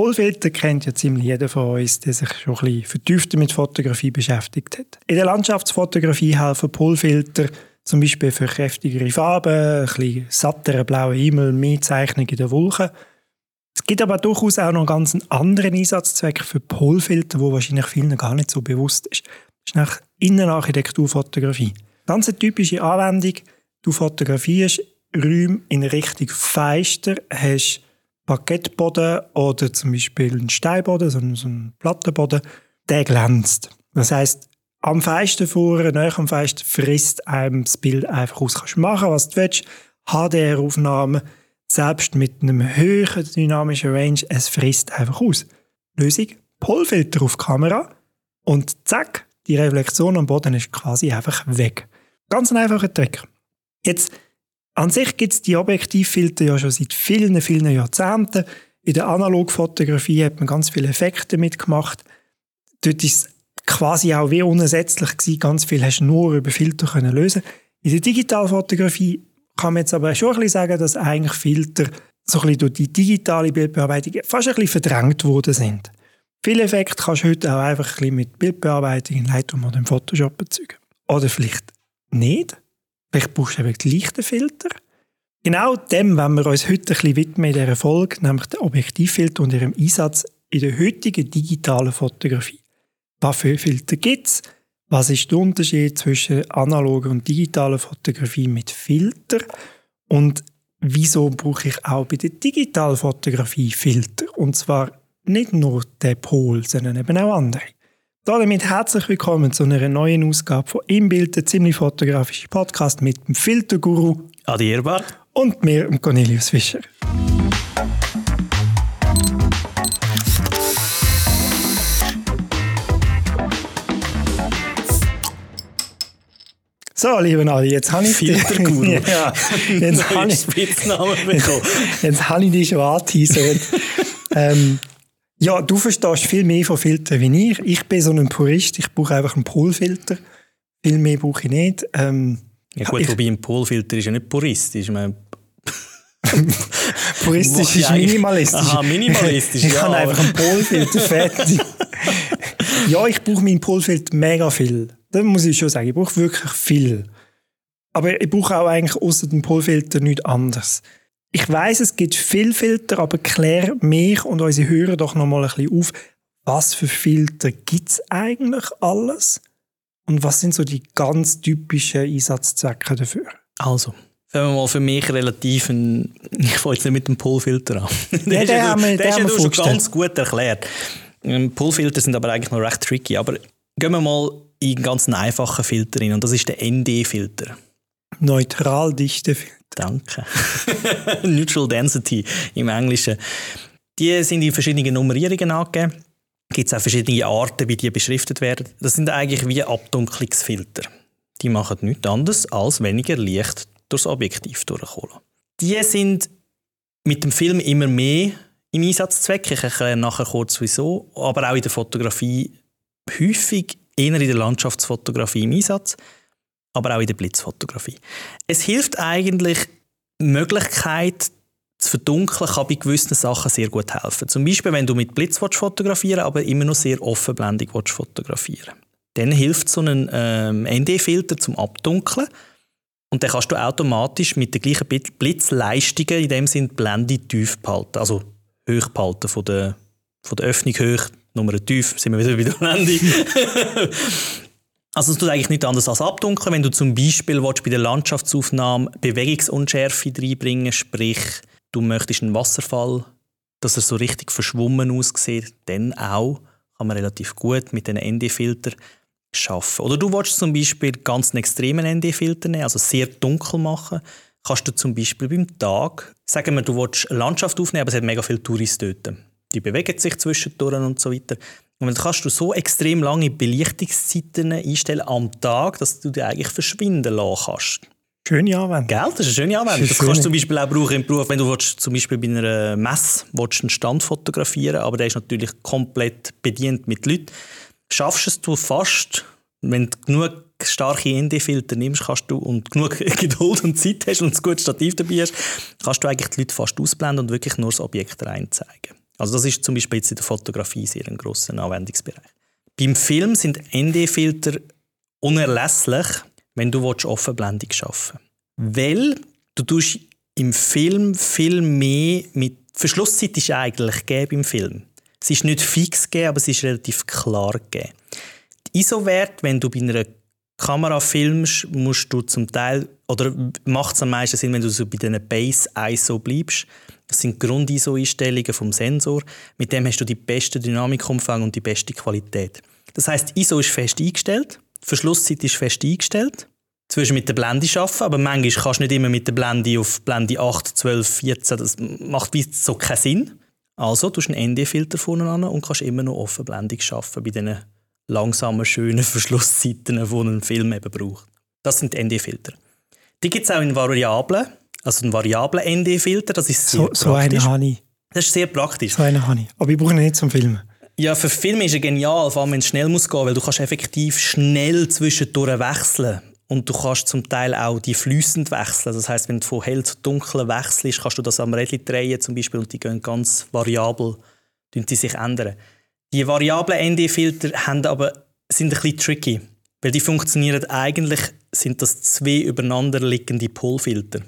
Polfilter kennt ja ziemlich jeder von uns, der sich schon ein bisschen vertiefter mit Fotografie beschäftigt hat. In der Landschaftsfotografie helfen Polfilter zum Beispiel für kräftigere Farben, ein bisschen satteren blauen Himmel, mehr Zeichnung in den Wolken. Es gibt aber durchaus auch noch ganz einen anderen Einsatzzweck für Polfilter, wo wahrscheinlich vielen gar nicht so bewusst ist. Das ist nach Innenarchitekturfotografie. Ganz eine typische Anwendung. Du fotografierst Räume in Richtung Feister, hast Parkettboden oder zum Beispiel einen Steinboden, so einen, so einen Plattenboden, der glänzt. Das heißt, am Feisten vorne, näher am Feisten, frisst einem das Bild einfach aus. Kannst machen, was du willst. HDR-Aufnahmen, selbst mit einem höheren dynamischen Range, es frisst einfach aus. Lösung, Polfilter auf Kamera und zack, die Reflexion am Boden ist quasi einfach weg. Ganz ein einfacher Trick. Jetzt, an sich gibt es die Objektivfilter ja schon seit vielen, vielen Jahrzehnten. In der Analogfotografie hat man ganz viele Effekte mitgemacht. Dort ist quasi auch wie unersetzlich gewesen. Ganz viel hast du nur über Filter können lösen. In der Digitalfotografie kann man jetzt aber schon ein bisschen sagen, dass eigentlich Filter so ein bisschen durch die digitale Bildbearbeitung fast ein bisschen verdrängt worden sind. Viele Effekte kannst du heute auch einfach ein bisschen mit Bildbearbeitung in Lightroom oder im Photoshop erzeugen. Oder vielleicht nicht. Vielleicht brauchst du eben gleich den Filter. Genau dem wenn wir uns heute ein bisschen widmen in dieser Folge, nämlich den Objektivfilter und ihrem Einsatz in der heutigen digitalen Fotografie. Was für Filter gibt es? Was ist der Unterschied zwischen analoger und digitaler Fotografie mit Filter? Und wieso brauche ich auch bei der digitalen Fotografie Filter? Und zwar nicht nur den Pol, sondern eben auch andere. Damit herzlich willkommen zu einer neuen Ausgabe von Im Bild, der ziemlich fotografische Podcast mit dem Filterguru Adi Erbach und mir, Cornelius Fischer. So, liebe Adi, jetzt habe ich Filterguru. ja, jetzt habe ich Spitznamen bekommen. jetzt habe ich dich schon angeteasert. ähm, ja, du verstehst viel mehr von Filtern wie ich. Ich bin so ein Purist, ich brauche einfach einen Polfilter. Viel mehr brauche ich nicht. Ähm, Ja gut, ich, wobei ein Polfilter ist ja nicht puristisch. Ich meine, puristisch ist minimalistisch. Aha, minimalistisch, ich ja, habe einfach einen Polfilter, fertig. ja, ich brauche meinen Polfilter mega viel. Das muss ich schon sagen. Ich brauche wirklich viel. Aber ich brauche auch eigentlich außer dem Polfilter nichts anderes. Ich weiß, es gibt viele Filter, aber klär mich und unsere Hörer doch noch mal ein bisschen auf, was für Filter gibt es eigentlich alles? Und was sind so die ganz typischen Einsatzzwecke dafür? also, fangen wir mal für mich relativ ein, ich fange jetzt nicht mit dem Polfilter an. Ja, ist den haben wir- den haben ja du schon ganz gut erklärt. Ähm, Polfilter sind aber eigentlich noch recht tricky. Aber gehen wir mal in einen ganz einfachen Filter rein und das ist der ND-Filter. Neutral dichte Filter. Danke. Neutral Density im Englischen. Die sind in verschiedenen Nummerierungen angegeben. Gibt es auch verschiedene Arten, wie die beschriftet werden. Das sind eigentlich wie Abdunklungsfilter. Die machen nichts anderes, als weniger Licht durchs Objektiv durchholen. Die sind mit dem Film immer mehr im Einsatzzweck. Ich erkläre nachher kurz wieso. Aber auch in der Fotografie häufig, eher in der Landschaftsfotografie im Einsatz aber auch in der Blitzfotografie. Es hilft eigentlich, die Möglichkeit zu verdunkeln, kann bei gewissen Sachen sehr gut helfen. Zum Beispiel, wenn du mit Blitz fotografieren aber immer noch sehr offenblendig fotografieren Dann hilft so ein ähm, ND-Filter zum Abdunkeln und dann kannst du automatisch mit den gleichen Blitzleistungen in dem Sinn die Blende tief behalten, also hoch behalten von der, von der Öffnung hoch, Nummer tief, sind wir wieder bei der Blende. Also es tut eigentlich nicht anders als abdunkeln, wenn du zum Beispiel bei der Landschaftsaufnahme Bewegungsunschärfe reinbringen sprich du möchtest einen Wasserfall, dass er so richtig verschwommen aussieht, dann auch kann man relativ gut mit den ND-Filter schaffen. Oder du willst zum Beispiel ganz einen extremen ND-Filter nehmen, also sehr dunkel machen, kannst du zum Beispiel beim Tag, sagen wir, du willst Landschaft aufnehmen, aber es hat mega viele Touristen dort. Die bewegen sich zwischendurch und so weiter. Und dann kannst du so extrem lange Belichtungszeiten einstellen am Tag, dass du die eigentlich verschwinden lassen kannst. Schöne Anwendung. Gell? Das ist eine schöne Anwendung. Das kannst du zum Beispiel auch brauchen im Beruf, wenn du willst, zum Beispiel bei einer Messe willst, einen Stand fotografieren aber der ist natürlich komplett bedient mit Leuten. Schaffst es du fast, wenn du genug starke ND-Filter nimmst kannst du, und genug Geduld und Zeit hast und ein gutes Stativ dabei hast, kannst du eigentlich die Leute fast ausblenden und wirklich nur das Objekt reinzeigen. Also das ist zum Beispiel jetzt in der Fotografie sehr ein grosser Anwendungsbereich. Beim Film sind ND-Filter unerlässlich, wenn du Offenblendung schaffen willst. Weil du tust im Film viel mehr mit Verschlusszeit ist eigentlich gegeben im Film. Es ist nicht fix gegeben, aber es ist relativ klar gegeben. Die ISO-Wert, wenn du bei einer Kamera filmst, musst du zum Teil, oder macht es am meisten Sinn, wenn du so bei diesen Base-ISO bleibst. Das sind Grund-ISO-Einstellungen vom Sensor. Mit dem hast du die beste Dynamikumfang und die beste Qualität. Das heißt, ISO ist fest eingestellt, Verschlusszeit ist fest eingestellt. Zwischen mit der Blende arbeiten, aber manchmal kannst du nicht immer mit der Blende auf Blende 8, 12, 14. Das macht so keinen Sinn. Also du einen ND-Filter vorne an und kannst immer noch offenblendig arbeiten bei diesen langsamen, schönen Verschlusszeiten, die ein Film eben braucht. Das sind ND-Filter. Die gibt es auch in Variablen, also ein variablen ND-Filter, das ist sehr so, so einen habe ich. Das ist sehr praktisch. So einen habe ich, aber ich brauche ihn nicht zum Filmen. Ja, für Filme ist er genial, vor allem wenn es schnell muss gehen, weil du kannst effektiv schnell zwischendurch wechseln und du kannst zum Teil auch die fließend wechseln. Das heißt, wenn du von hell zu dunkel wechselst, kannst du das am Rädchen drehen zum Beispiel und die gehen ganz variabel, die sich ändern. Die variablen ND-Filter haben aber, sind ein bisschen tricky, weil die funktionieren eigentlich, sind das zwei übereinander liegende Polfilter.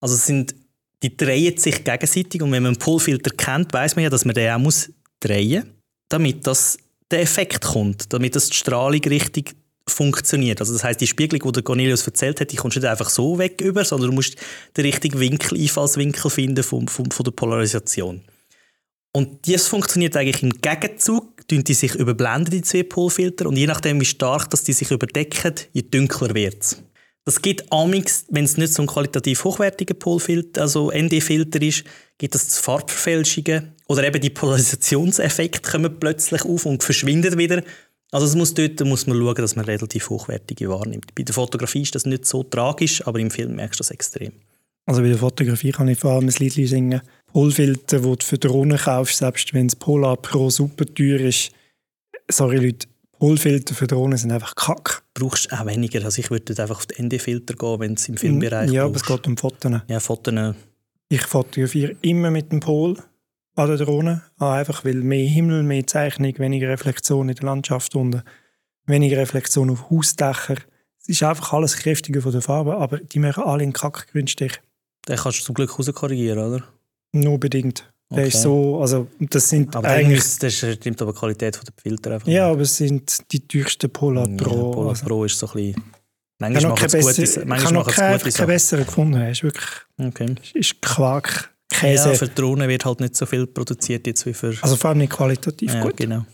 Also sind, die drehen sich gegenseitig und wenn man einen Polfilter kennt, weiß man ja, dass man den auch muss drehen, damit das der Effekt kommt, damit das die Strahlung richtig funktioniert. Also das heißt, die Spiegelung, die der Cornelius erzählt hat, die kommst du nicht einfach so weg über, sondern du musst den richtigen Winkel, Einfallswinkel finden von, von, von der Polarisation. Und das funktioniert eigentlich im Gegenzug, tun die sich überblenden, die zwei Polfilter, und je nachdem, wie stark dass die sich überdecken, je dunkler wird es. Das gibt amix, wenn es nicht so ein qualitativ hochwertiger Polfilter, also ND-Filter ist, gibt es Farbverfälschungen oder eben die Polarisationseffekte kommen plötzlich auf und verschwinden wieder. Also es muss dort muss man schauen, dass man relativ hochwertige wahrnimmt. Bei der Fotografie ist das nicht so tragisch, aber im Film merkst du das extrem. Also bei der Fotografie kann ich vor allem ein Lied singen. Polfilter, die du für Drohnen kaufst, selbst wenn es Polar Pro super teuer ist. Sorry Leute, Polfilter für Drohnen sind einfach kack. Brauchst auch weniger. Also ich würde einfach auf den ND-Filter gehen, wenn es im Filmbereich Ja, aber es geht um Fotos. Ja, Fotos. Ich fotografiere immer mit dem Pol an der Drohne. Einfach weil mehr Himmel, mehr Zeichnung, weniger Reflexion in der Landschaft unten, weniger Reflexion auf Hausdächer. Es ist einfach alles kräftiger von der Farbe, aber die machen alle in Kackgrünstich. Den kannst du zum Glück rauskorrigieren, oder? Nur bedingt. Der okay. ist so, also das sind aber eigentlich... Das stimmt aber die Qualität der Filter einfach Ja, aber es sind die teuersten Polar Pro. Ja, Polar also. Pro ist so ein bisschen... Manchmal macht es gute, manchmal ich habe noch keine, keine besseren gefunden. Es ist wirklich... Okay. ist Quark. Käse. Ja, für Drohnen wird halt nicht so viel produziert jetzt wie für... Also vor allem nicht qualitativ ja, gut. genau.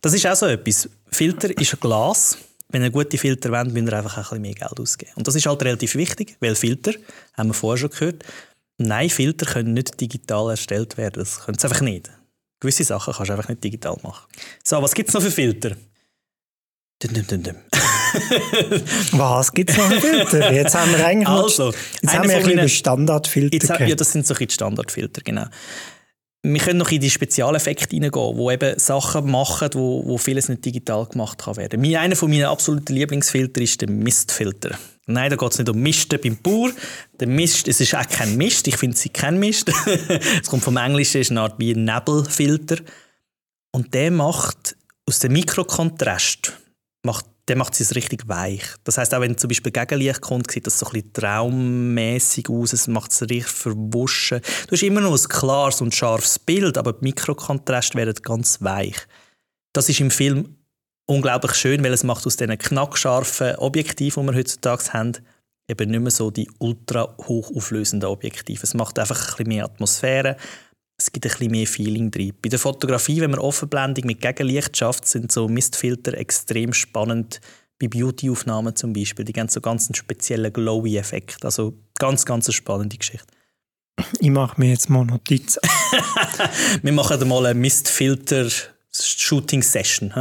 Das ist auch so etwas. Filter ist ein Glas. Wenn ihr gute Filter wollt, müsst ihr einfach ein bisschen mehr Geld ausgeben. Und das ist halt relativ wichtig, weil Filter, haben wir vorher schon gehört, nein, Filter können nicht digital erstellt werden. Das können sie einfach nicht. Gewisse Sachen kannst du einfach nicht digital machen. So, was gibt es noch für Filter? Dum, dum, dum, dum. Was gibt es noch für Filter? Jetzt haben wir eigentlich also, noch, jetzt haben wir ein bisschen Standardfilter. Jetzt, ja, das sind so die Standardfilter, genau. Wir können noch in die Spezialeffekte reingehen, wo eben Sachen machen, wo, wo vieles nicht digital gemacht kann werden. Einer von meinen absoluten Lieblingsfilter ist der Mistfilter. Nein, da geht es nicht um Misten beim Bauer. Der Mist, es ist auch kein Mist, ich finde es kein Mist. es kommt vom Englischen, ist eine Art wie ein Nebelfilter. Und der macht aus dem Mikrokontrast macht der macht es richtig weich. Das heißt auch wenn zum Beispiel Gegenlicht kommt, sieht das so ein bisschen traummäßig aus. Es macht es richtig verwuschen. Du hast immer noch ein klares und scharfes Bild, aber die Mikrokontraste werden ganz weich. Das ist im Film unglaublich schön, weil es macht aus diesen knackscharfen Objektiven, die wir heutzutage haben, eben nicht mehr so die ultra hochauflösenden Objektive. Es macht einfach ein bisschen mehr Atmosphäre. Es gibt ein bisschen mehr Feeling drin. Bei der Fotografie, wenn man Offenblendung mit Gegenlicht schafft, sind so Mistfilter extrem spannend. Bei Beautyaufnahmen zum Beispiel. Die haben so ganz einen speziellen Glowy-Effekt. Also ganz, ganz eine spannende Geschichte. Ich mache mir jetzt mal Notizen. Wir machen mal eine Mistfilter-Shooting-Session.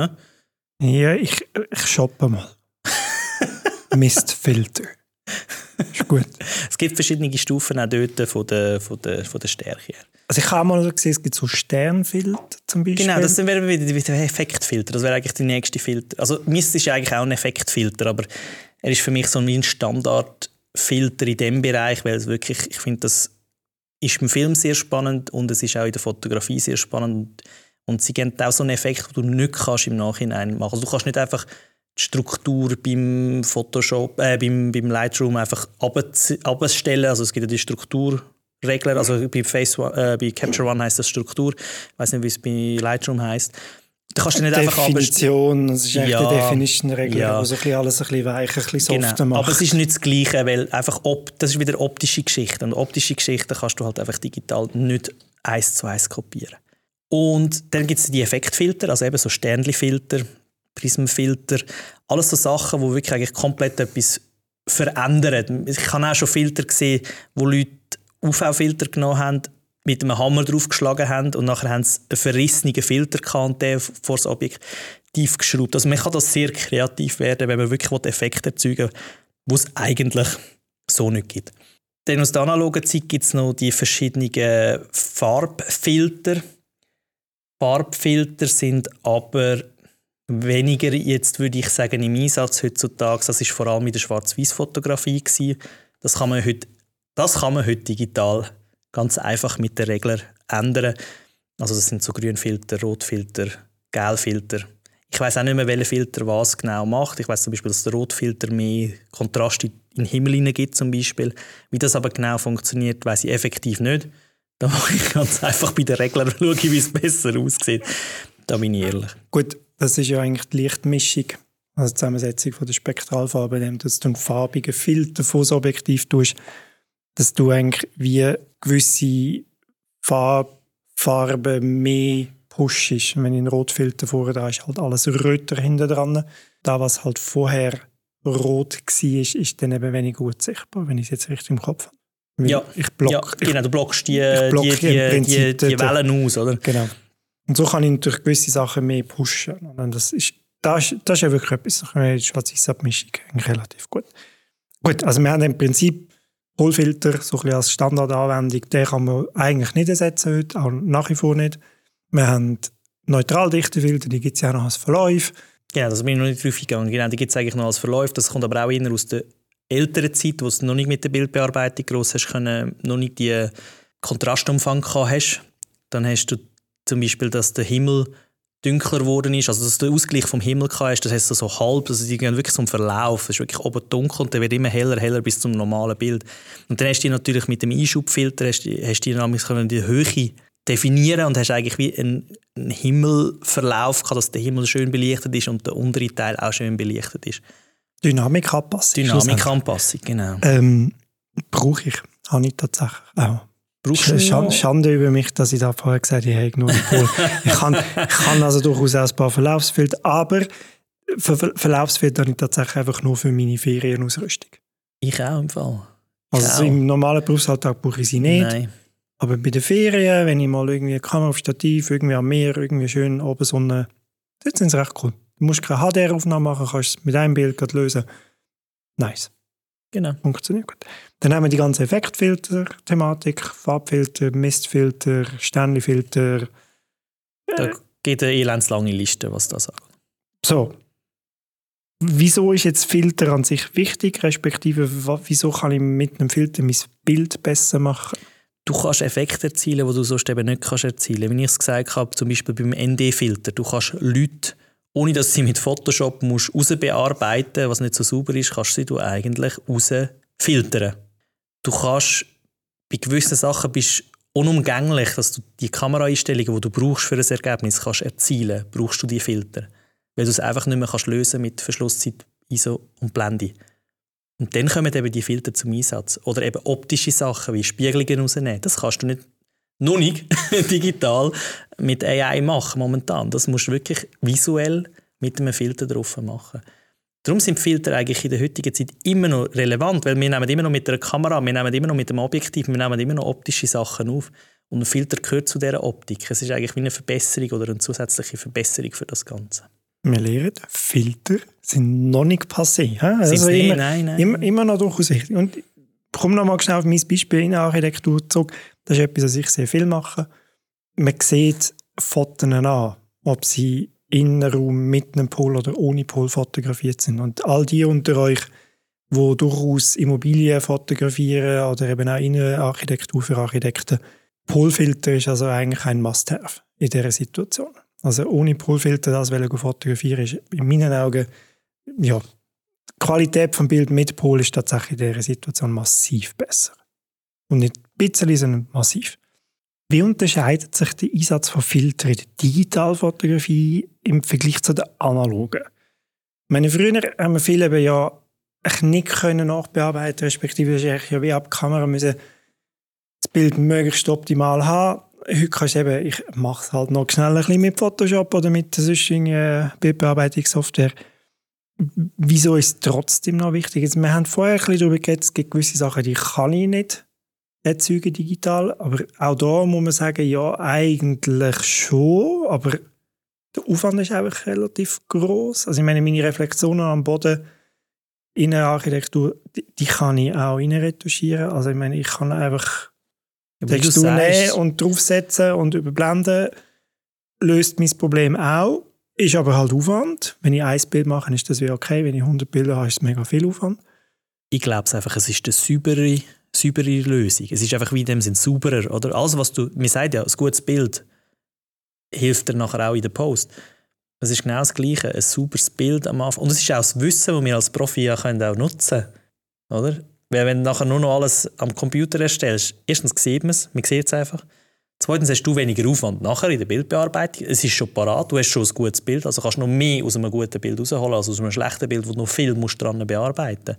Ja, ich, ich shoppe mal. Mistfilter. Ist gut. Es gibt verschiedene Stufen auch dort von der, von der, von der Stärke her. Also ich habe mal gesehen, es gibt so Sternfilter zum Beispiel. Genau, das wäre wieder, wieder Effektfilter. Das wäre eigentlich der nächste Filter. Also Mist ist eigentlich auch ein Effektfilter, aber er ist für mich so ein Standardfilter in dem Bereich, weil es wirklich, ich finde das ist im Film sehr spannend und es ist auch in der Fotografie sehr spannend. Und sie geben auch so einen Effekt, den du nicht kannst im Nachhinein machen Also du kannst nicht einfach die Struktur beim Photoshop, äh, beim, beim Lightroom einfach abstellen. Also es gibt ja die Strukturregler. Also bei, Face, äh, bei Capture One heißt das Struktur. Ich weiß nicht, wie es bei Lightroom heißt. Du kannst nicht einfach Definition, das ist eigentlich ja, die Definition-Regel, ja. wo so ein alles ein bisschen weicher, ein bisschen softer genau. macht. Aber es ist nicht das Gleiche, weil einfach ob, das ist wieder optische Geschichte. Und optische Geschichten kannst du halt einfach digital nicht eins zu eins kopieren. Und dann gibt es die Effektfilter, also eben so Sternli-Filter, Prismenfilter, alles so Sachen, die wirklich eigentlich komplett etwas verändern. Ich habe auch schon Filter gesehen, wo Leute UV-Filter genommen haben, mit einem Hammer draufgeschlagen haben und nachher haben sie einen verrissenen Filter gehabt, vor das Objektiv geschraubt. Also man kann das sehr kreativ werden, wenn man wirklich Effekte erzeugen will, die es eigentlich so nicht gibt. Dann aus der analogen Zeit gibt es noch die verschiedenen Farbfilter. Farbfilter sind aber weniger jetzt, würde ich sagen, im Einsatz heutzutage. Das ist vor allem in der Schwarz-Weiß-Fotografie. Das kann man heute, das kann man heute digital ganz einfach mit den Reglern ändern. Also das sind so Grünfilter, Rotfilter, Gelfilter. Ich weiß auch nicht mehr, welcher Filter was genau macht. Ich weiß zum Beispiel, dass der Rotfilter mehr Kontrast in den Himmel gibt zum Beispiel. Wie das aber genau funktioniert, weiß ich effektiv nicht. Da mache ich ganz einfach bei den Reglern schauen, wie es besser aussieht. Da bin ich ehrlich. Gut, das ist ja eigentlich die Lichtmischung, also die Zusammensetzung von der Spektralfarbe, dass du einen farbigen Filter vor das Objektiv tust, dass du eigentlich wie gewisse Farb, Farben mehr pushst. Wenn ich einen Rotfilter vorher da ist halt alles röter hinter dran. Da, was halt vorher rot war, ist dann eben weniger gut sichtbar, wenn ich es jetzt richtig im Kopf habe. Ja, ich block, ja, genau, du blockst die, block die, die, die, Wellen aus, oder? Genau. Und so kann ich natürlich gewisse Sachen mehr pushen. Und das ist, das, das ist ja wirklich etwas, die Schwarz-Weiß-Abmischung relativ gut. Gut, also wir haben im Prinzip Polfilter, so ein als Standardanwendung, den kann man eigentlich nicht ersetzen heute, auch nach wie vor nicht. Wir haben Neutraldichtefilter, die gibt es ja noch als Verlauf. Ja, das bin ich noch nicht drauf gegangen. Genau, die gibt es eigentlich noch als Verlauf. Das kommt aber auch eher aus der älteren Zeit, wo du noch nicht mit der Bildbearbeitung groß hast können, noch nicht die Kontrastumfang hast. Dann hast du zum Beispiel, dass der Himmel dunkler geworden ist, also dass du den Ausgleich vom Himmel hast, das heißt so, halb, also die gehen wirklich zum Verlauf, es ist wirklich oben dunkel und dann wird immer heller, heller bis zum normalen Bild. Und dann hast du natürlich mit dem Einschubfilter, hast, hast du nämlich die Höhe definieren und hast eigentlich wie einen, einen Himmelverlauf gehabt, dass der Himmel schön belichtet ist und der untere Teil auch schön belichtet ist. Dynamikanpassung. Dynamikanpassung, genau. Ähm, Brauche ich, habe ich tatsächlich auch. Brauchst Schande, Schande über mich, dass ich da vorher gesagt habe, ich habe nur Pol. ich, kann, ich kann also durchaus auch ein paar Verlaufsfilter, aber für Verlaufsfilter habe ich tatsächlich einfach nur für meine Ferienausrüstung. Ich auch im Fall. Ich also auch. im normalen Berufsalltag brauche ich sie nicht. Nein. Aber bei den Ferien, wenn ich mal irgendwie eine Kamera auf Stativ, irgendwie am Meer, irgendwie schön oben Sonne, das sind sie recht cool. Du musst keine HDR-Aufnahme machen, kannst es mit einem Bild lösen. Nice. Genau. Funktioniert gut. Dann haben wir die ganze Effektfilter-Thematik, Farbfilter, Mistfilter, Sternfilter. Da geht eine elendslange Liste, was das sagt. So. Wieso ist jetzt Filter an sich wichtig, respektive wieso kann ich mit einem Filter mein Bild besser machen? Du kannst Effekte erzielen, die du sonst eben nicht kannst erzielen kannst. Wie ich es gesagt habe, zum Beispiel beim ND-Filter. Du kannst Leute ohne dass sie mit Photoshop musst rausbearbeiten was nicht so sauber ist, kannst du sie eigentlich rausfiltern. Du kannst bei gewissen Sachen bist unumgänglich, dass du die Kameraeinstellungen, die du brauchst für ein Ergebnis, kannst erzielen, brauchst du die Filter, weil du es einfach nicht mehr kannst lösen mit Verschlusszeit, ISO und Blende. Und dann kommen eben die Filter zum Einsatz. Oder eben optische Sachen wie Spiegelungen rausnehmen. Das kannst du nicht noch nicht digital mit AI machen momentan. Das musst du wirklich visuell mit einem Filter drauf machen. Darum sind Filter eigentlich in der heutigen Zeit immer noch relevant, weil wir nehmen immer noch mit einer Kamera, wir nehmen immer noch mit dem Objektiv, wir nehmen immer noch optische Sachen auf. Und ein Filter gehört zu dieser Optik. Es ist eigentlich wie eine Verbesserung oder eine zusätzliche Verbesserung für das Ganze. Wir lernen, Filter sind noch nicht passé. Also? Immer, nein, nein. Immer, immer noch durchaus wichtig. Und komme noch mal schnell auf mein Beispiel in Architektur zurück. Das ist etwas, was ich sehr viel mache. Man sieht Fotos an, ob sie Innenraum mit einem Pol oder ohne Pol fotografiert sind. Und all die unter euch, wo durchaus Immobilien fotografieren oder eben auch Innenarchitektur für Architekten. Polfilter ist also eigentlich ein Must-Have in dieser Situation. Also ohne Polfilter das fotografieren ist in meinen Augen, ja, die Qualität vom Bild mit Pol ist tatsächlich in dieser Situation massiv besser. Und nicht ein bisschen, sondern massiv. Wie unterscheidet sich der Einsatz von Filtern in der Digitalfotografie im Vergleich zu der analogen? Ich meine, früher haben wir viele eben ja nicht können nachbearbeiten respektive ist ja wie ab Kamera müssen das Bild möglichst optimal haben. Heute kannst du eben, ich mache es halt noch schnell ein bisschen mit Photoshop oder mit der sonstigen äh, Bildbearbeitungssoftware. Wieso ist es trotzdem noch wichtig? Jetzt, wir haben vorher ein bisschen darüber geredet, es gibt gewisse Sachen, die kann ich nicht erzeugen digital, aber auch da muss man sagen, ja, eigentlich schon, aber der Aufwand ist einfach relativ groß. Also ich meine, meine Reflexionen am Boden Innenarchitektur, die, die kann ich auch retuschieren. Also ich meine, ich kann einfach Textur nehmen und draufsetzen und überblenden. Löst mein Problem auch. Ist aber halt Aufwand. Wenn ich ein Bild mache, ist das wie okay. Wenn ich 100 Bilder habe, ist es mega viel Aufwand. Ich glaube einfach, es ist eine saubere, saubere Lösung. Es ist einfach wie in dem Sinn sauberer. Oder? Alles, was du, mir sagt ja, ein gutes Bild hilft dir nachher auch in der Post. Es ist genau das Gleiche, ein sauberes Bild am Anfang. Und es ist auch das Wissen, das wir als Profi ja können auch nutzen können. Weil wenn du nachher nur noch alles am Computer erstellst, erstens sieht man es, man sieht es einfach. Zweitens hast du weniger Aufwand nachher in der Bildbearbeitung. Es ist schon parat, du hast schon ein gutes Bild, also kannst du noch mehr aus einem guten Bild rausholen als aus einem schlechten Bild, wo du noch viel musst dran bearbeiten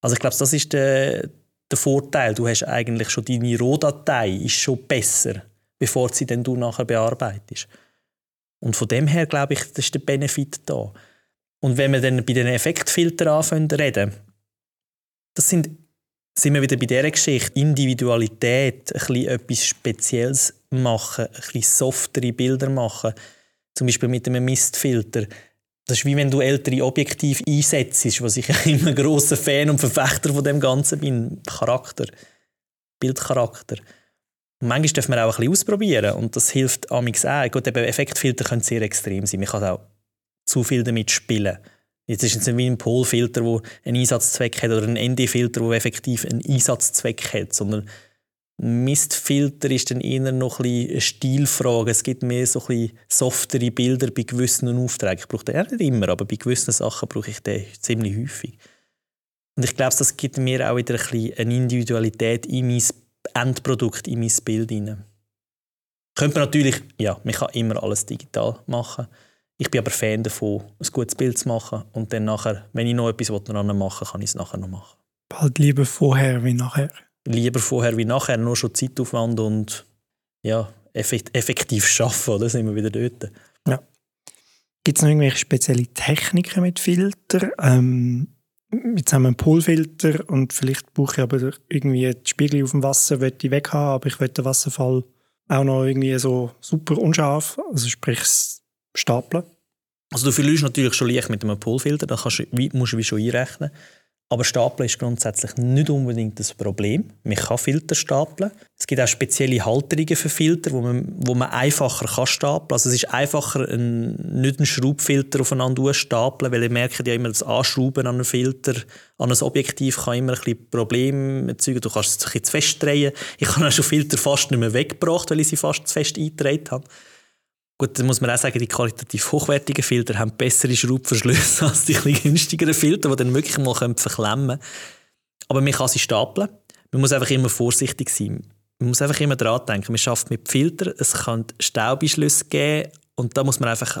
Also ich glaube, das ist der, der Vorteil. Du hast eigentlich schon deine Rohdatei ist schon besser, bevor sie dann du nachher bearbeitest. Und von dem her glaube ich, das ist der Benefit da. Und wenn wir dann bei den Effektfiltern anfangen reden, das sind, sind wir wieder bei dieser Geschichte, Individualität, etwas Spezielles machen, bisschen softere Bilder machen, zum Beispiel mit einem Mistfilter. Das ist wie wenn du ältere Objektive einsetzt, was ich immer ein grosser Fan und Verfechter von dem Ganzen bin. Charakter, Bildcharakter. Und manchmal dürfen wir auch ein bisschen ausprobieren und das hilft amix auch. Gut, eben Effektfilter können sehr extrem sein. Man kann auch zu viel damit spielen. Jetzt ist es nicht wie ein Polfilter, der einen Einsatzzweck hat oder ein ND-Filter, der effektiv einen Einsatzzweck hat, sondern Mistfilter ist dann eher noch ein bisschen eine Stilfrage. Es gibt mehr so ein softere Bilder bei gewissen Aufträgen. Ich brauche den nicht immer, aber bei gewissen Sachen brauche ich den ziemlich häufig. Und ich glaube, das gibt mir auch wieder ein bisschen eine Individualität in mein Endprodukt in mein Bild hinein. Könnte man natürlich, ja, man kann immer alles digital machen. Ich bin aber Fan davon, ein gutes Bild zu machen und dann nachher, wenn ich noch etwas daran machen will, kann ich es nachher noch machen. Bald lieber vorher wie nachher. Lieber vorher wie nachher, nur schon Zeitaufwand und ja, effektiv schaffen, oder? sind wir wieder dort. Ja. Gibt es noch irgendwelche spezielle Techniken mit Filtern? Ähm, jetzt haben wir einen Polfilter und vielleicht brauche ich aber irgendwie die Spiegel auf dem Wasser, möchte ich weg haben, aber ich will den Wasserfall auch noch irgendwie so super unscharf, also sprich stapeln. Also du verlierst natürlich schon leicht mit einem Polfilter, da kannst musst du wie schon einrechnen. Aber Stapeln ist grundsätzlich nicht unbedingt das Problem. Man kann Filter stapeln. Es gibt auch spezielle Halterungen für Filter, wo man, wo man einfacher kann stapeln Also es ist einfacher, ein, nicht einen Schraubfilter aufeinander zu stapeln, weil ihr merkt ja immer, das Anschrauben an einen Filter, an ein Objektiv kann immer ein bisschen Probleme erzeugen. Du kannst es ein bisschen zu fest drehen. Ich habe auch schon Filter fast nicht mehr weggebracht, weil ich sie fast zu fest eingedreht habe. Gut, dann muss man auch sagen, die qualitativ hochwertigen Filter haben bessere Schraubverschlüsse als die günstigeren Filter, die dann wirklich mal verklemmen können. Aber man kann sie stapeln. Man muss einfach immer vorsichtig sein. Man muss einfach immer daran denken, man schafft mit Filtern, es kann Staubeinschlüsse geben und da muss man einfach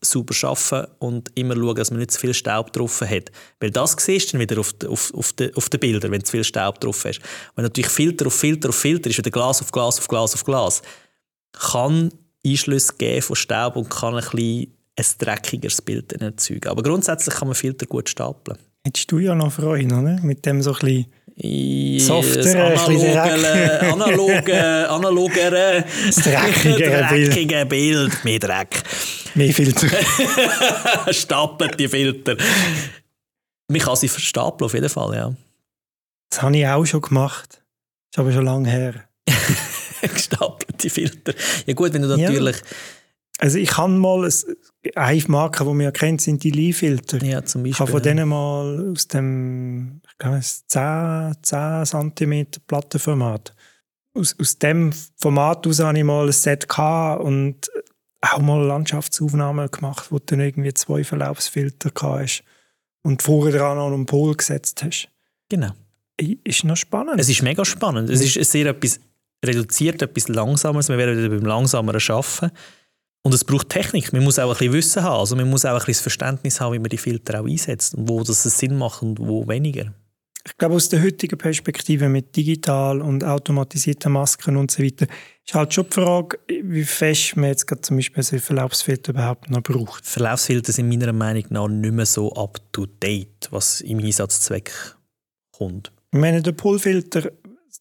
sauber arbeiten und immer schauen, dass man nicht zu viel Staub drauf hat. Weil das siehst du dann wieder auf, auf, auf, den, auf den Bildern, wenn du zu viel Staub drauf hast. Wenn natürlich Filter auf Filter auf Filter ist, wieder Glas auf Glas auf Glas auf Glas, kann Einschlüsse geben von Staub und kann ein, bisschen ein dreckigeres Bild erzeugen. Aber grundsätzlich kann man Filter gut stapeln. Hättest du ja noch Freude, oder? Mit dem so ein bisschen softer, analoge, analoge, analogere, dreckige, dreckige Bild. Mehr Dreck. Mehr Filter. Stapelt die Filter. Man kann sie verstapeln, auf jeden Fall, ja. Das habe ich auch schon gemacht. Das ist aber schon lange her. gestapelte Filter. Ja gut, wenn du natürlich... Ja. Also ich kann mal, eine Marke, die ja kennt, sind die Lee-Filter. Ja, zum Beispiel. Ich habe von denen mal aus dem, ich glaube, 10, 10 cm Plattenformat. Aus, aus dem Format aus habe ich mal ein Set gehabt und auch mal Landschaftsaufnahmen gemacht, wo du dann irgendwie zwei Verlaufsfilter hast und vorher dran noch einen Pol gesetzt hast. Genau. Ist noch spannend. Es ist mega spannend. Es ist sehr etwas reduziert, etwas Langsames. Wir werden wieder beim Langsameren arbeiten. Und es braucht Technik. Man muss auch ein bisschen Wissen haben. Also man muss auch ein bisschen das Verständnis haben, wie man die Filter auch einsetzt und wo das Sinn macht und wo weniger. Ich glaube, aus der heutigen Perspektive mit digital und automatisierten Masken und so weiter, ist halt schon die Frage, wie fest man jetzt gerade zum Beispiel so Verlaufsfilter überhaupt noch braucht. Verlaufsfilter sind meiner Meinung nach nicht mehr so up to date, was im Einsatzzweck kommt. Ich meine, der Pullfilter,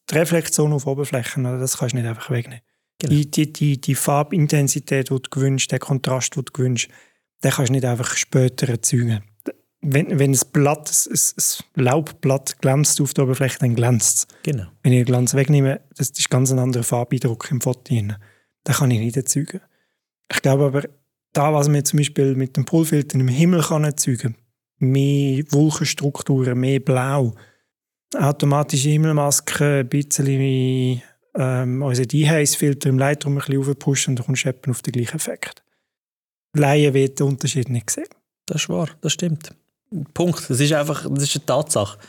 die Reflexion auf Oberflächen, das kannst du nicht einfach wegnehmen. Genau. Die, die, die, die Farbintensität, die du gewünscht, der Kontrast, den du gewünscht, den kannst du nicht einfach später erzeugen. Wenn, wenn ein Blatt, ein, ein Laubblatt glänzt auf der Oberfläche, dann glänzt es. Genau. Wenn ich den Glanz wegnehme, das ist ganz ein anderer Farbeindruck im Foto. Den kann ich nicht erzeugen. Ich glaube aber, da, was man zum Beispiel mit dem Pullfilter im Himmel kann erzeugen mehr Wolkenstrukturen, mehr Blau, automatische Himmelmaske, ein bisschen ähm, unseren Dehaze-Filter im Lightroom ein bisschen aufpushen und dann kommst du auf den gleichen Effekt. Laien wird den Unterschied nicht sehen. Das ist wahr, das stimmt. Punkt. Das ist einfach das ist eine Tatsache.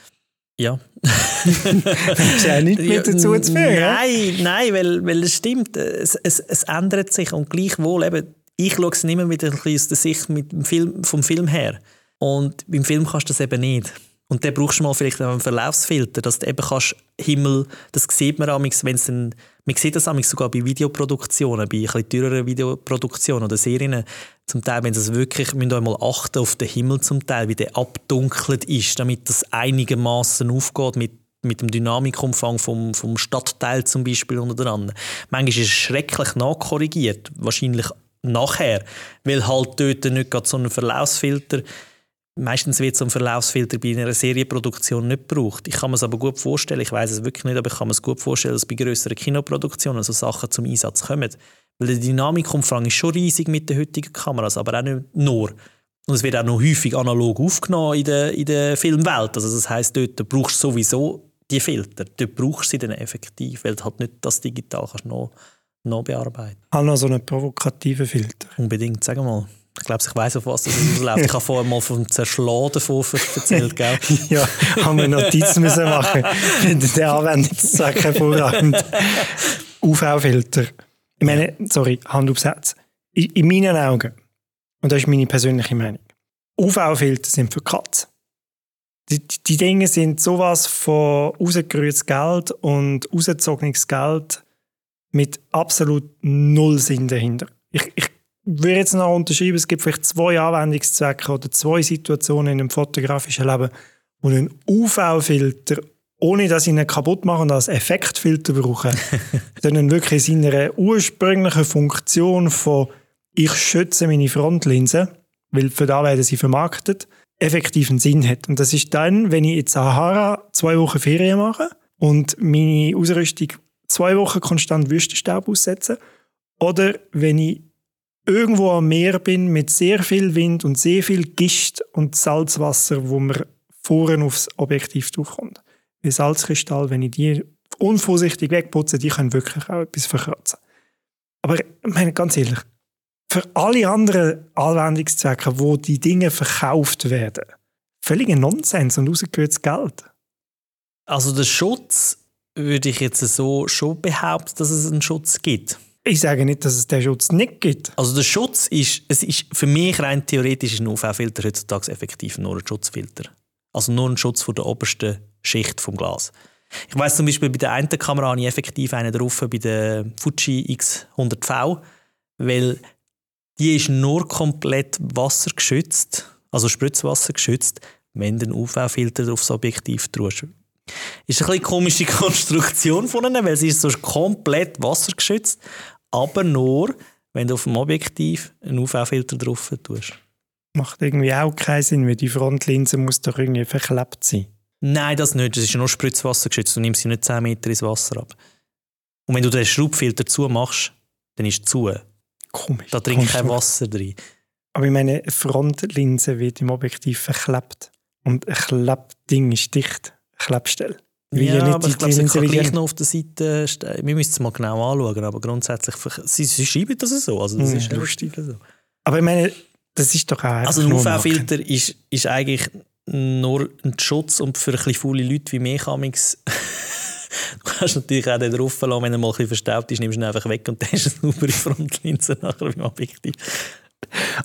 Ja. ist ja nicht mehr dazu zu führen. Nein, nein, weil, weil es stimmt. Es, es, es ändert sich und gleichwohl eben, ich schaue es immer wieder ein aus der Sicht mit dem Film, vom Film her. Und beim Film kannst du das eben nicht. Und dann brauchst du mal vielleicht einen Verlaufsfilter, dass du eben kannst Himmel, das sieht man amigs, wenn es dann, man sieht das amigs sogar bei Videoproduktionen, bei ein teureren Videoproduktionen oder Serien, zum Teil, wenn es wirklich, müsst ihr einmal achten auf den Himmel zum Teil, wie der abdunkelt ist, damit das einigermaßen aufgeht mit mit dem Dynamikumfang vom, vom Stadtteil zum Beispiel unter anderem. Manchmal ist es schrecklich nachkorrigiert, wahrscheinlich nachher, weil halt dort nicht gerade so ein Verlaufsfilter Meistens wird so ein Verlaufsfilter bei einer Serienproduktion nicht gebraucht. Ich kann mir es aber gut vorstellen, ich weiß es wirklich nicht, aber ich kann mir es gut vorstellen, dass bei größeren Kinoproduktionen so Sachen zum Einsatz kommen. Weil der Dynamikumfang ist schon riesig mit den heutigen Kameras, aber auch nicht nur. Und es wird auch noch häufig analog aufgenommen in der, in der Filmwelt. Also das heißt, dort brauchst du sowieso die Filter. Dort brauchst du sie dann effektiv, weil du halt nicht das digital kannst noch, noch bearbeiten. Ich habe noch so einen provokativen Filter. Unbedingt, sag mal. Ich glaube, ich weiß auf was das ausläuft. Ich habe vorher mal vom Zerschlagen davon erzählt, gell? ja, haben wir Notizen müssen machen. Der Anwendungszweck hervorragend. UV-Filter. Ich meine, sorry, Hand aufs Herz. In, in meinen Augen, und das ist meine persönliche Meinung, UV-Filter sind für Katzen. Die, die Dinge sind sowas von rausgerührtes Geld und rausgezogenes Geld mit absolut null Sinn dahinter. Ich, ich würde jetzt noch unterschreiben, es gibt vielleicht zwei Anwendungszwecke oder zwei Situationen in einem fotografischen Leben, wo ein UV-Filter, ohne dass ich ihn kaputt mache und als Effektfilter brauche, sondern wirklich in seiner ursprünglichen Funktion von ich schütze meine Frontlinse, weil für da werden sie vermarktet, effektiven Sinn hat. Und das ist dann, wenn ich in Sahara zwei Wochen Ferien mache und meine Ausrüstung zwei Wochen konstant Wüstenstaub aussetze oder wenn ich irgendwo am Meer bin mit sehr viel Wind und sehr viel Gischt und Salzwasser, wo mir vorne aufs Objektiv durchkommt. Wie Salzkristall, wenn ich die unvorsichtig wegputze, die können wirklich auch etwas verkratzen. Aber ich meine, ganz ehrlich, für alle anderen Anwendungszwecke, wo die Dinge verkauft werden, völliger Nonsens und rausgehörtes Geld. Also der Schutz würde ich jetzt so schon behaupten, dass es einen Schutz gibt. Ich sage nicht, dass es den Schutz nicht gibt. Also der Schutz ist, es ist für mich rein theoretisch ein UV-Filter heutzutage effektiv nur ein Schutzfilter. Also nur ein Schutz vor der obersten Schicht vom Glas. Ich weiß zum Beispiel bei der einen Kamera habe ich effektiv einen drauf, bei der Fuji X100V, weil die ist nur komplett wassergeschützt, also Spritzwasser geschützt, wenn du einen UV-Filter aufs Objektiv tust. Ist eine komische Konstruktion von ihnen, weil sie ist so komplett wassergeschützt, aber nur, wenn du auf dem Objektiv einen UV-Filter drauf tust. Macht irgendwie auch keinen Sinn, weil die Frontlinse muss doch irgendwie verklebt sein. Nein, das nicht. Das ist nur Spritzwasser geschützt. Du nimmst sie nicht 10 Meter ins Wasser ab. Und wenn du den Schraubfilter zumachst, dann ist es zu. komisch. Da dringt kein. Wasser drin. Aber ich meine, eine Frontlinse wird im Objektiv verklebt. Und ein Klebding ist dicht. Klebstelle. Weil Ja, nicht aber die ich glaube, sie kann gleich noch auf der Seite stehen. Wir müssen es mal genau anschauen, aber grundsätzlich, sie, sie schreiben das so. Also das Ja, ist lustig. So. Aber ich meine, das ist doch auch Also ein UV-Filter ist, ist eigentlich nur ein Schutz und für ein bisschen faule Leute wie mich amix Du kannst natürlich auch den drauf lassen, wenn er mal ein bisschen verstaubt ist, nimmst du ihn einfach weg und dann du eine saubere Frontlinse nachher beim Objektiv.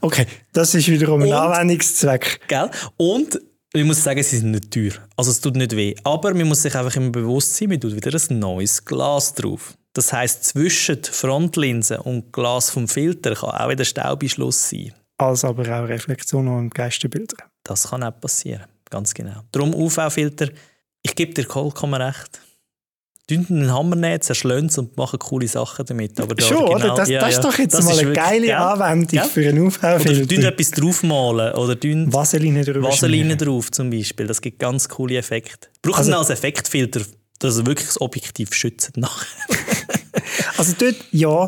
Okay, das ist wiederum ein Und- Anwendungszweck. Gell? Und ich muss sagen, sie sind nicht teuer. Also es tut nicht weh. Aber man muss sich einfach immer bewusst sein, man tut wieder ein neues Glas drauf. Das heisst, zwischen Frontlinse und Glas vom Filter kann auch wieder Staubeinschluss sein. Als aber auch Reflexion und Geisterbilder. Das kann auch passieren. Ganz genau. Darum UV-Filter, ich gebe dir vollkommen recht. Dünnt einen Hammer nehmen, zerschlönt es und machen coole Sachen damit. Aber Schon, genau- oder? Das, ja, das ist ja. doch jetzt Das mal eine geile gell? Anwendung Gell? für einen Oder dünnt UV-Filter. etwas draufmalen oder dünnt Vaseline drüber Vaseline drauf zum Beispiel. Das gibt ganz coole Effekte. Braucht Also- als Effektfilter, dass er wirklich das Objektiv schützt nachher. Also dort, ja,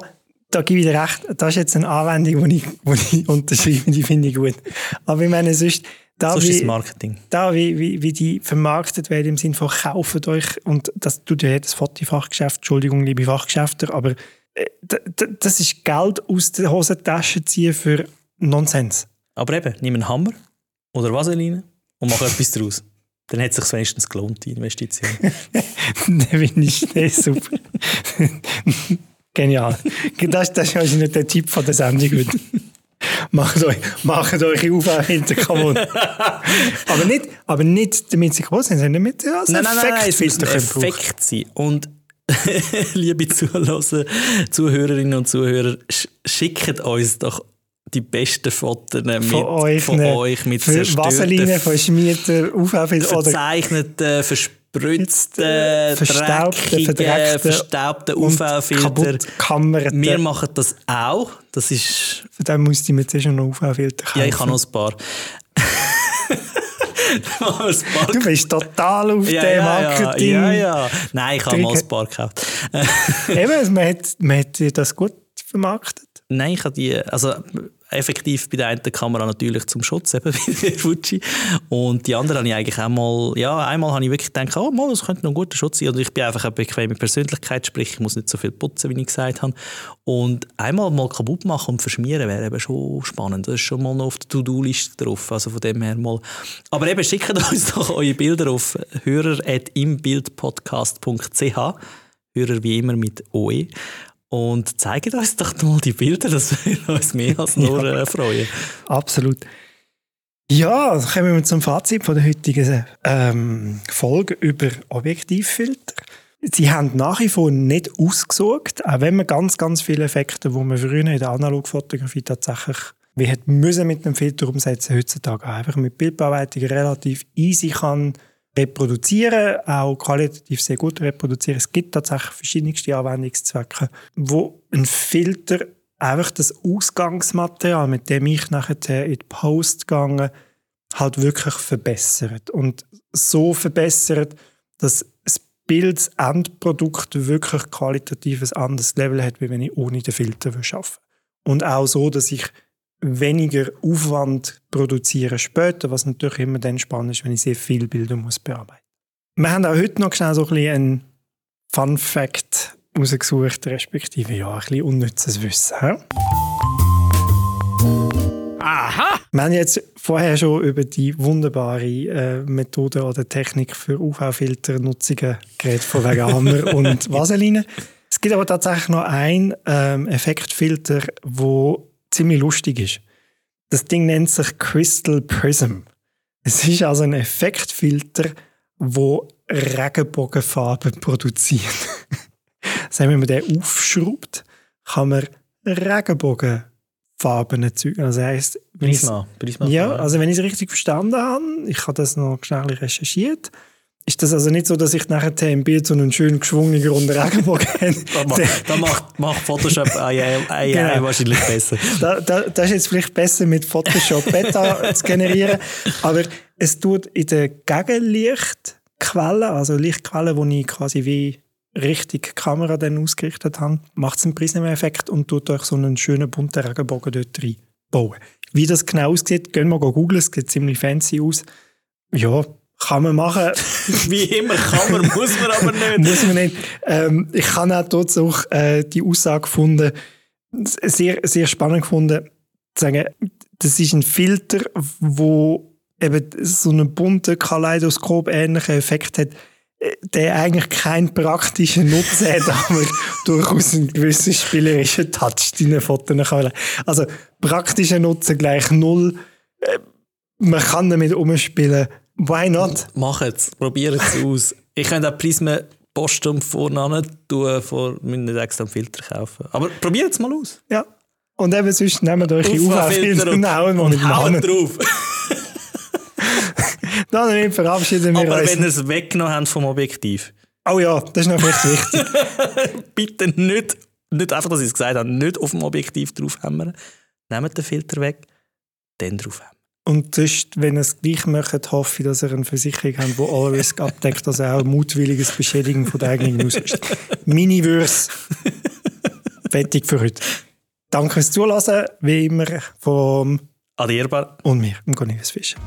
da gebe ich dir recht. Das ist jetzt eine Anwendung, die ich, wo ich unterschreibe, die finde ich gut. Aber ich meine, sonst, da, so ist das Marketing. da wie, wie, wie die vermarktet werden im Sinne von kauft euch, und das tut ja jedes Fotofachgeschäft, Entschuldigung, liebe Fachgeschäfte, aber äh, das ist Geld aus der Hosentasche ziehen für Nonsens. Aber eben, nimm einen Hammer oder Vaseline und mach etwas daraus. Dann hat es sich wenigstens gelohnt, die Investition. Dann finde ich das super. Genial. Das, das ist wahrscheinlich nicht der Tipp von der Sendung heute. Macht euch, macht euch auf hinter kaputt. aber, nicht, aber nicht, damit sie kaputt sind, sondern damit als nein, nein, nein, nein, es muss ein. Effekt sein. Und liebe Zuhörer, Zuhörerinnen und Zuhörer, sch schickt uns doch die besten Fotos mit, Von euch, von euch mit für Vaseline, zerstörten, verschmierter UV-Filter oder verzeichneten, verspritzten, Verstaubten, verdreckten verstaubten UV-Filter. Wir machen das auch. Das ist Für den musste ich mir zuerst noch einen UV-Filter kaufen. Ja, ich habe noch ein paar. Du bist total auf ja, dem ja, Marketing. Ja, ja. Nein, ich habe mal ein paar gekauft. Eben, man hat, man hat das gut vermarktet. Nein, ich habe die, also effektiv bei der einen Kamera natürlich zum Schutz, eben bei der Fuji. Und die andere habe ich eigentlich auch mal, ja, einmal habe ich wirklich gedacht, oh, mal, das könnte noch ein guter Schutz sein. Und ich bin einfach eine bequeme Persönlichkeit, sprich, ich muss nicht so viel putzen, wie ich gesagt habe. Und einmal mal kaputt machen und verschmieren wäre eben schon spannend. Das ist schon mal noch auf der To-Do-Liste drauf. Also von dem her mal. Aber eben, schickt uns doch eure Bilder auf hörer.imbildpodcast.ch Hörer wie immer mit OE. Und zeigt uns doch mal die Bilder, das würde uns mehr als nur äh, freuen. Absolut. Ja, dann kommen wir zum Fazit von der heutigen ähm, Folge über Objektivfilter. Sie haben nach wie vor nicht ausgesucht, auch wenn man ganz, ganz viele Effekte, die man früher in der Analogfotografie tatsächlich wir müssen mit dem Filter umsetzen, heutzutage einfach mit Bildbearbeitung relativ easy kann reproduzieren, auch qualitativ sehr gut reproduzieren. Es gibt tatsächlich verschiedenste Anwendungszwecke, wo ein Filter einfach das Ausgangsmaterial, mit dem ich nachher in die Post gegangen, halt wirklich verbessert. Und so verbessert, dass das Bild, das Endprodukt wirklich qualitativ ein anderes Level hat, wie wenn ich ohne den Filter arbeiten würde. Und auch so, dass ich weniger Aufwand produziere später, was natürlich immer dann spannend ist, wenn ich sehr viele Bilder muss bearbeiten muss. Wir haben auch heute noch schnell so ein bisschen einen Fun-Fact rausgesucht, respektive ja, ein bisschen unnützes Wissen. He? Aha! Wir haben jetzt vorher schon über die wunderbare äh, Methode oder Technik für UV-Filternutzungen geredet, von wegen Hammer und Vaseline. Es gibt aber tatsächlich noch einen ähm, Effektfilter, der ziemlich lustig ist. Das Ding nennt sich Crystal Prism. Es ist also ein Effektfilter, wo Regenbogenfarben produziert. das heißt, wenn man den aufschraubt, kann man Regenbogenfarben erzeugen. Also ich's- Prisma. Prisma ja, also wenn ich es richtig verstanden habe, ich habe das noch schnell recherchiert, ist das also nicht so, dass ich nachher im Bild so einen schön geschwungenen runden Regenbogen habe. da, ma- da macht, macht Photoshop AI, AI Genau. wahrscheinlich besser. da, da, das ist jetzt vielleicht besser mit Photoshop Beta zu generieren, aber es tut in der Gegenlichtquelle, also Lichtquelle, wo ich quasi wie richtig die Kamera dann ausgerichtet habe, macht es einen Prismeneffekt und tut euch so einen schönen bunten Regenbogen dort reinbauen. Wie das genau aussieht, gehen wir googeln, es sieht ziemlich fancy aus. Ja, kann man machen. Wie immer kann man, muss man aber nicht. muss man nicht. Ähm, ich habe auch dort auch äh, die Aussage gefunden, sehr, sehr spannend gefunden, zu sagen, das ist ein Filter, wo eben so einen bunten Kaleidoskop-ähnlichen Effekt hat, äh, der eigentlich keinen praktischen Nutzen hat, aber durchaus einen gewissen spielerischen Touch deinen Fotos kann. Also praktischer Nutzen gleich null. Äh, man kann damit umspielen. Why not? Mach es, probiert es aus. Ich könnte auch Prismen Postum vorne tun, vor müssen nicht extra einen Filter kaufen. Aber probiert es mal aus. Ja. Und eben sonst nehmt euch UV-Filter und hauen und hauen drauf. Dann verabschieden wir Aber uns. wenn ihr es weggenommen habt vom Objektiv. Oh ja, das ist noch vielleicht wichtig. Bitte nicht, nicht einfach, dass ich es gesagt habe, nicht auf dem Objektiv draufhämmern. Nehmt den Filter weg, dann draufhämmern. Und sonst, wenn ihr es gleich möchtet, hoffe ich, dass ihr eine Versicherung habt, die All Risk abdeckt, dass auch mutwilliges Beschädigen von der eigenen Nuss ist. Mini-Würs. Fertig für heute. Danke fürs Zulassen, wie immer, vom Adierbar. und mir, dem Cornelius Fischer.